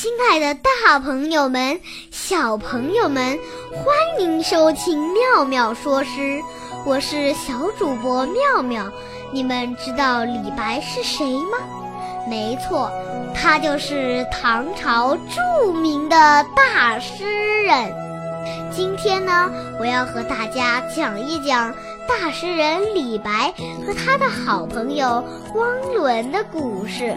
亲爱的大朋友们、小朋友们，欢迎收听妙妙说诗，我是小主播妙妙。你们知道李白是谁吗？没错，他就是唐朝著名的大诗人。今天呢，我要和大家讲一讲大诗人李白和他的好朋友汪伦的故事。《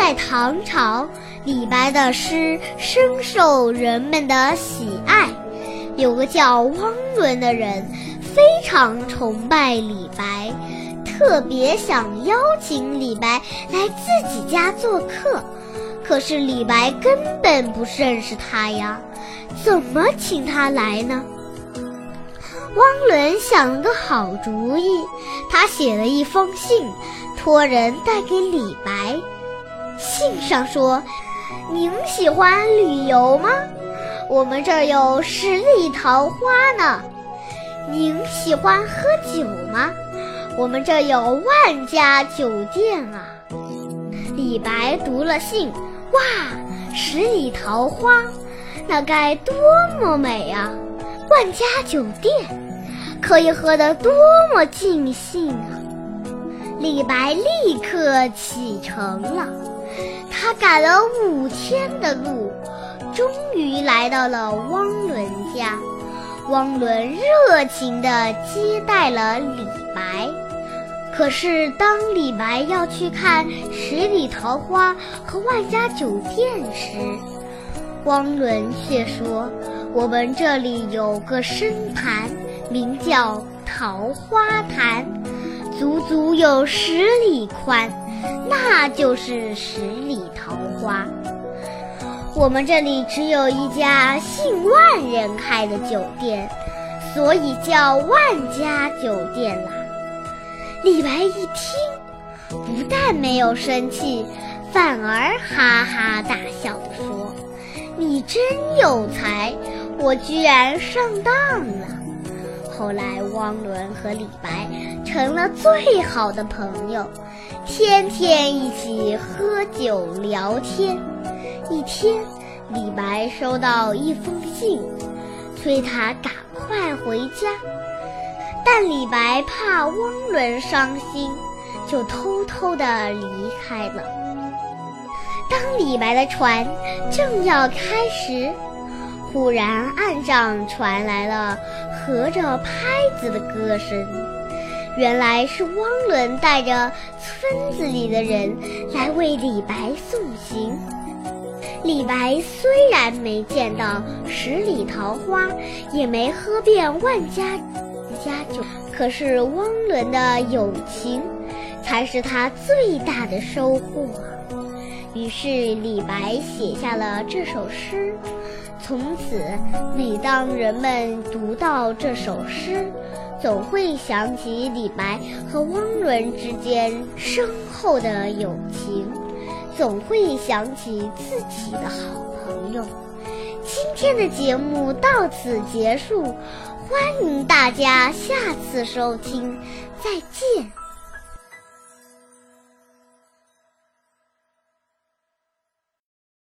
在唐朝。李白的诗深受人们的喜爱，有个叫汪伦的人非常崇拜李白，特别想邀请李白来自己家做客。可是李白根本不认识他呀，怎么请他来呢？汪伦想了个好主意，他写了一封信，托人带给李白。信上说。您喜欢旅游吗？我们这儿有十里桃花呢。您喜欢喝酒吗？我们这儿有万家酒店啊。李白读了信，哇，十里桃花，那该多么美啊！万家酒店，可以喝得多么尽兴啊！李白立刻启程了。他赶了五天的路，终于来到了汪伦家。汪伦热情地接待了李白。可是，当李白要去看十里桃花和万家酒店时，汪伦却说：“我们这里有个深潭，名叫桃花潭，足足有十里宽。”那就是十里桃花。我们这里只有一家姓万人开的酒店，所以叫万家酒店啦。李白一听，不但没有生气，反而哈哈大笑地说：“你真有才，我居然上当了。”后来，汪伦和李白成了最好的朋友。天天一起喝酒聊天。一天，李白收到一封信，催他赶快回家。但李白怕汪伦伤心，就偷偷地离开了。当李白的船正要开时，忽然岸上传来了合着拍子的歌声。原来是汪伦带着村子里的人来为李白送行。李白虽然没见到十里桃花，也没喝遍万家家酒，可是汪伦的友情才是他最大的收获。于是李白写下了这首诗。从此，每当人们读到这首诗，总会想起李白和汪伦之间深厚的友情，总会想起自己的好朋友。今天的节目到此结束，欢迎大家下次收听，再见。